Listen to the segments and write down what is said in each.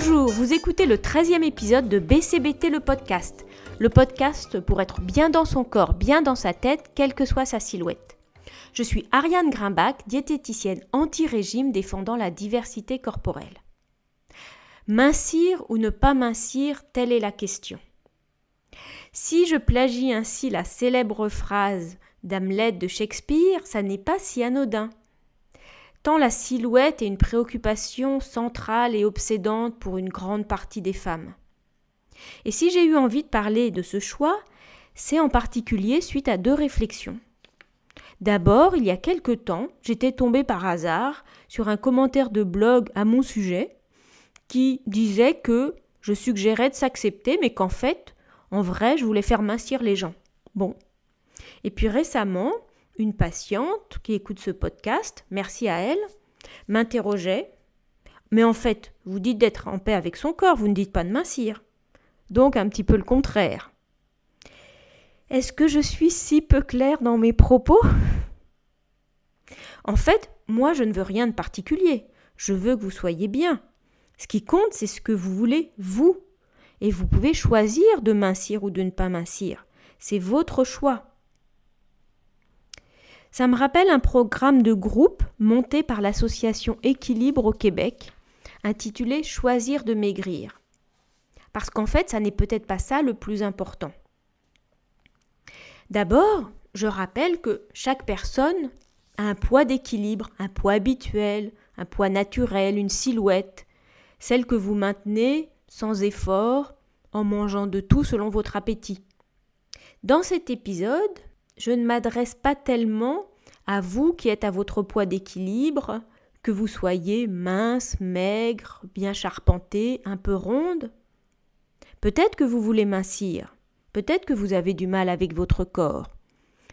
Bonjour, vous écoutez le 13e épisode de BCBT le podcast. Le podcast pour être bien dans son corps, bien dans sa tête, quelle que soit sa silhouette. Je suis Ariane Grimbach, diététicienne anti-régime défendant la diversité corporelle. Mincir ou ne pas mincir, telle est la question. Si je plagie ainsi la célèbre phrase d'Hamlet de Shakespeare, ça n'est pas si anodin la silhouette est une préoccupation centrale et obsédante pour une grande partie des femmes. Et si j'ai eu envie de parler de ce choix, c'est en particulier suite à deux réflexions. D'abord, il y a quelque temps, j'étais tombée par hasard sur un commentaire de blog à mon sujet qui disait que je suggérais de s'accepter, mais qu'en fait, en vrai, je voulais faire mincir les gens. Bon. Et puis récemment, une patiente qui écoute ce podcast, merci à elle, m'interrogeait. Mais en fait, vous dites d'être en paix avec son corps, vous ne dites pas de mincir. Donc un petit peu le contraire. Est-ce que je suis si peu claire dans mes propos? En fait, moi je ne veux rien de particulier. Je veux que vous soyez bien. Ce qui compte, c'est ce que vous voulez, vous. Et vous pouvez choisir de mincir ou de ne pas mincir. C'est votre choix. Ça me rappelle un programme de groupe monté par l'association Équilibre au Québec, intitulé Choisir de maigrir. Parce qu'en fait, ça n'est peut-être pas ça le plus important. D'abord, je rappelle que chaque personne a un poids d'équilibre, un poids habituel, un poids naturel, une silhouette, celle que vous maintenez sans effort, en mangeant de tout selon votre appétit. Dans cet épisode, je ne m'adresse pas tellement à vous qui êtes à votre poids d'équilibre, que vous soyez mince, maigre, bien charpenté, un peu ronde. Peut-être que vous voulez mincir, peut-être que vous avez du mal avec votre corps.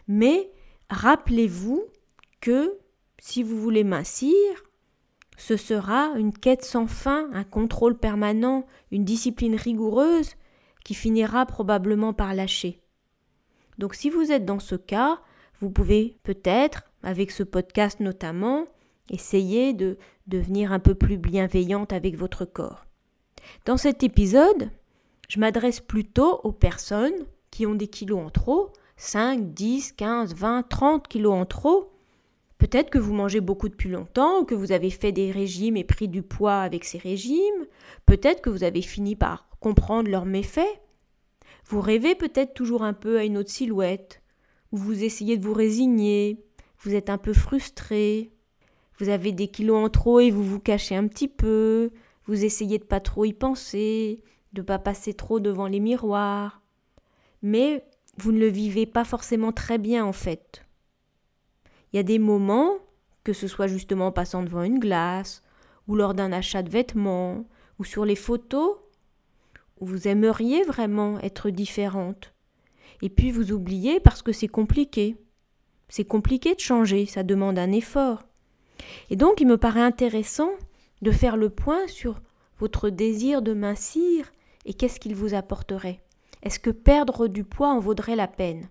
Mais rappelez-vous que si vous voulez mincir, ce sera une quête sans fin, un contrôle permanent, une discipline rigoureuse qui finira probablement par lâcher. Donc si vous êtes dans ce cas, vous pouvez peut-être, avec ce podcast notamment, essayer de devenir un peu plus bienveillante avec votre corps. Dans cet épisode, je m'adresse plutôt aux personnes qui ont des kilos en trop, 5, 10, 15, 20, 30 kilos en trop. Peut-être que vous mangez beaucoup depuis longtemps, ou que vous avez fait des régimes et pris du poids avec ces régimes. Peut-être que vous avez fini par comprendre leurs méfaits. Vous rêvez peut-être toujours un peu à une autre silhouette, ou vous essayez de vous résigner, vous êtes un peu frustré, vous avez des kilos en trop et vous vous cachez un petit peu, vous essayez de pas trop y penser, de pas passer trop devant les miroirs. Mais vous ne le vivez pas forcément très bien en fait. Il y a des moments, que ce soit justement en passant devant une glace, ou lors d'un achat de vêtements, ou sur les photos, vous aimeriez vraiment être différente. Et puis vous oubliez parce que c'est compliqué. C'est compliqué de changer, ça demande un effort. Et donc il me paraît intéressant de faire le point sur votre désir de mincir et qu'est-ce qu'il vous apporterait. Est-ce que perdre du poids en vaudrait la peine?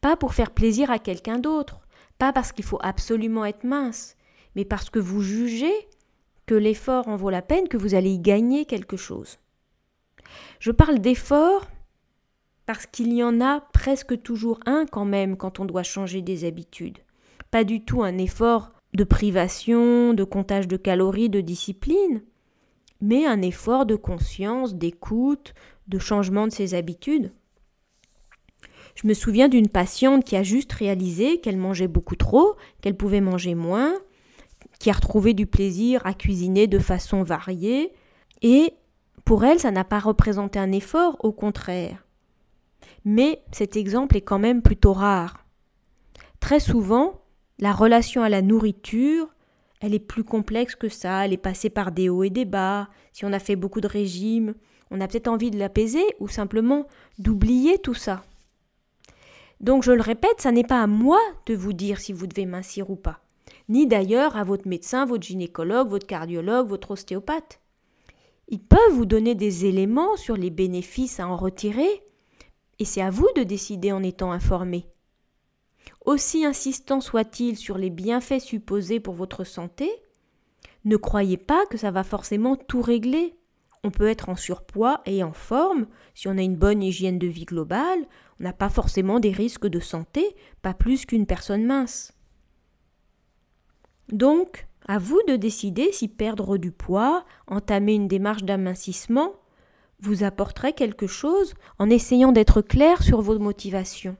Pas pour faire plaisir à quelqu'un d'autre, pas parce qu'il faut absolument être mince, mais parce que vous jugez que l'effort en vaut la peine, que vous allez y gagner quelque chose. Je parle d'effort parce qu'il y en a presque toujours un quand même quand on doit changer des habitudes. Pas du tout un effort de privation, de comptage de calories, de discipline, mais un effort de conscience, d'écoute, de changement de ses habitudes. Je me souviens d'une patiente qui a juste réalisé qu'elle mangeait beaucoup trop, qu'elle pouvait manger moins, qui a retrouvé du plaisir à cuisiner de façon variée, et pour elle, ça n'a pas représenté un effort, au contraire. Mais cet exemple est quand même plutôt rare. Très souvent, la relation à la nourriture, elle est plus complexe que ça, elle est passée par des hauts et des bas. Si on a fait beaucoup de régimes, on a peut-être envie de l'apaiser ou simplement d'oublier tout ça. Donc je le répète, ça n'est pas à moi de vous dire si vous devez mincir ou pas, ni d'ailleurs à votre médecin, votre gynécologue, votre cardiologue, votre ostéopathe. Ils peuvent vous donner des éléments sur les bénéfices à en retirer, et c'est à vous de décider en étant informé. Aussi insistant soit-il sur les bienfaits supposés pour votre santé, ne croyez pas que ça va forcément tout régler. On peut être en surpoids et en forme si on a une bonne hygiène de vie globale. On n'a pas forcément des risques de santé, pas plus qu'une personne mince. Donc, à vous de décider si perdre du poids, entamer une démarche d'amincissement, vous apporterait quelque chose en essayant d'être clair sur vos motivations.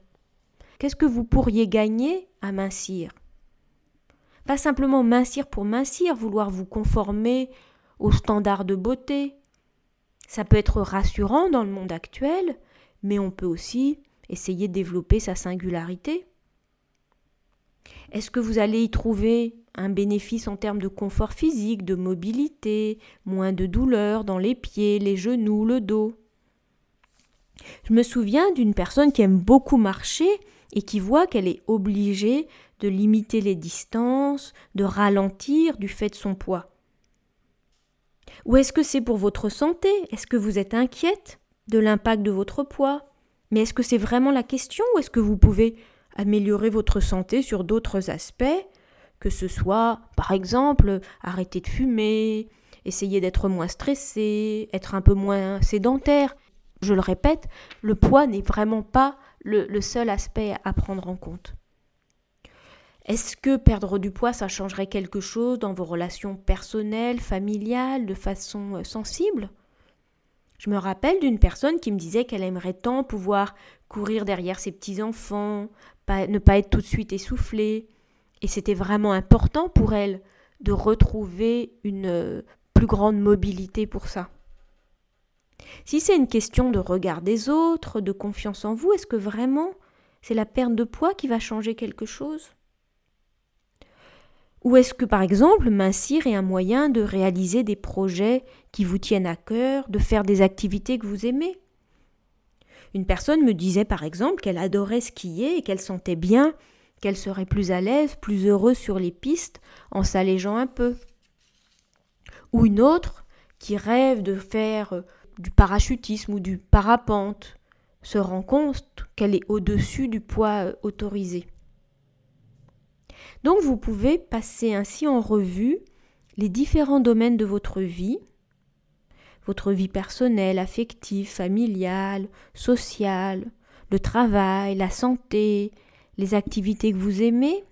Qu'est-ce que vous pourriez gagner à mincir? Pas simplement mincir pour mincir, vouloir vous conformer aux standards de beauté. Ça peut être rassurant dans le monde actuel, mais on peut aussi essayer de développer sa singularité. Est-ce que vous allez y trouver un bénéfice en termes de confort physique, de mobilité, moins de douleur dans les pieds, les genoux, le dos? Je me souviens d'une personne qui aime beaucoup marcher et qui voit qu'elle est obligée de limiter les distances, de ralentir du fait de son poids. Ou est-ce que c'est pour votre santé? Est-ce que vous êtes inquiète de l'impact de votre poids? Mais est-ce que c'est vraiment la question ou est-ce que vous pouvez améliorer votre santé sur d'autres aspects, que ce soit par exemple arrêter de fumer, essayer d'être moins stressé, être un peu moins sédentaire. Je le répète, le poids n'est vraiment pas le, seul aspect à prendre en compte. Est-ce que perdre du poids, ça changerait quelque chose dans vos relations personnelles, familiales, de façon euh, sensible? Je me rappelle d'une personne qui me disait qu'elle aimerait tant pouvoir courir derrière ses petits-enfants, ne pas être tout de suite essoufflée. Et c'était vraiment important pour elle de retrouver une euh, plus grande mobilité pour ça. Si c'est une question de regard des autres, de confiance en vous, est-ce que vraiment c'est la perte de poids qui va changer quelque chose? Ou est-ce que par exemple mincir est un moyen de réaliser des projets qui vous tiennent à cœur, de faire des activités que vous aimez? Une personne me disait par exemple qu'elle adorait skier et qu'elle sentait bien qu'elle serait plus à l'aise, plus heureuse sur les pistes en s'allégeant un peu. Ou une autre qui rêve de faire euh, du parachutisme ou du parapente se rend compte qu'elle est au-dessus du poids euh, autorisé. Donc vous pouvez passer ainsi en revue les différents domaines de votre vie votre vie personnelle, affective, familiale, sociale, le travail, la santé, les activités que vous aimez,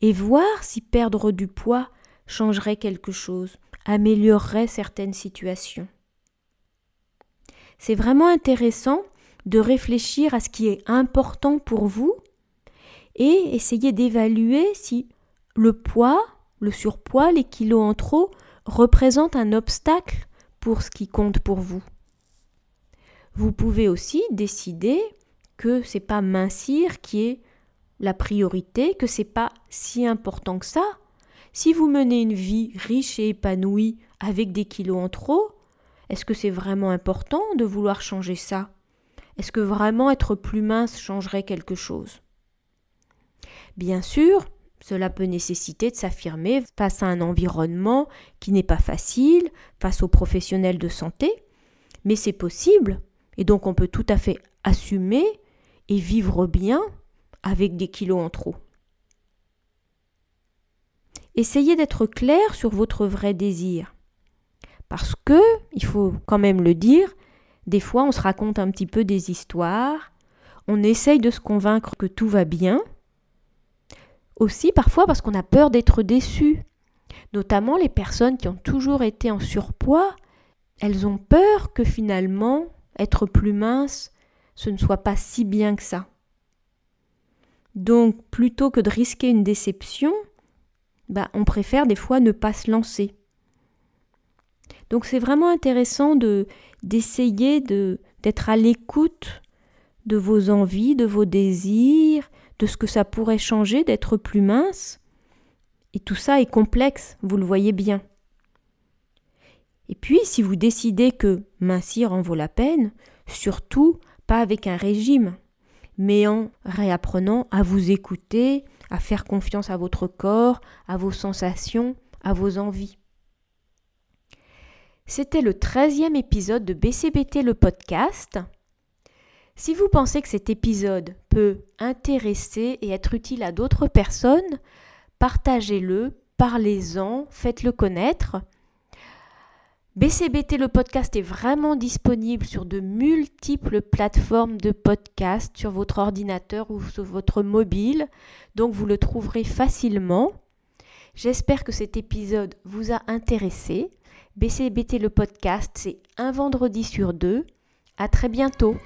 et voir si perdre du poids changerait quelque chose, améliorerait certaines situations. C'est vraiment intéressant de réfléchir à ce qui est important pour vous et essayer d'évaluer si le poids, le surpoids, les kilos en trop représentent un obstacle pour ce qui compte pour vous. Vous pouvez aussi décider que c'est pas mincir qui est la priorité, que c'est pas si important que ça. Si vous menez une vie riche et épanouie avec des kilos en trop, est-ce que c'est vraiment important de vouloir changer ça? Est-ce que vraiment être plus mince changerait quelque chose? Bien sûr, cela peut nécessiter de s'affirmer face à un environnement qui n'est pas facile, face aux professionnels de santé, mais c'est possible, et donc on peut tout à fait assumer et vivre bien avec des kilos en trop. Essayez d'être clair sur votre vrai désir. Parce que, il faut quand même le dire, des fois on se raconte un petit peu des histoires, on essaye de se convaincre que tout va bien, aussi parfois parce qu'on a peur d'être déçu. Notamment les personnes qui ont toujours été en surpoids, elles ont peur que finalement être plus mince, ce ne soit pas si bien que ça. Donc plutôt que de risquer une déception, bah, on préfère des fois ne pas se lancer. Donc c'est vraiment intéressant de d'essayer de d'être à l'écoute de vos envies, de vos désirs, ce que ça pourrait changer d'être plus mince. Et tout ça est complexe, vous le voyez bien. Et puis, si vous décidez que mincir en vaut la peine, surtout pas avec un régime, mais en réapprenant à vous écouter, à faire confiance à votre corps, à vos sensations, à vos envies. C'était le treizième épisode de BCBT le podcast. Si vous pensez que cet épisode peut intéresser et être utile à d'autres personnes, partagez-le, parlez-en, faites-le connaître. BCBT le podcast est vraiment disponible sur de multiples plateformes de podcast sur votre ordinateur ou sur votre mobile, donc vous le trouverez facilement. J'espère que cet épisode vous a intéressé. BCBT le podcast, c'est un vendredi sur deux. À très bientôt.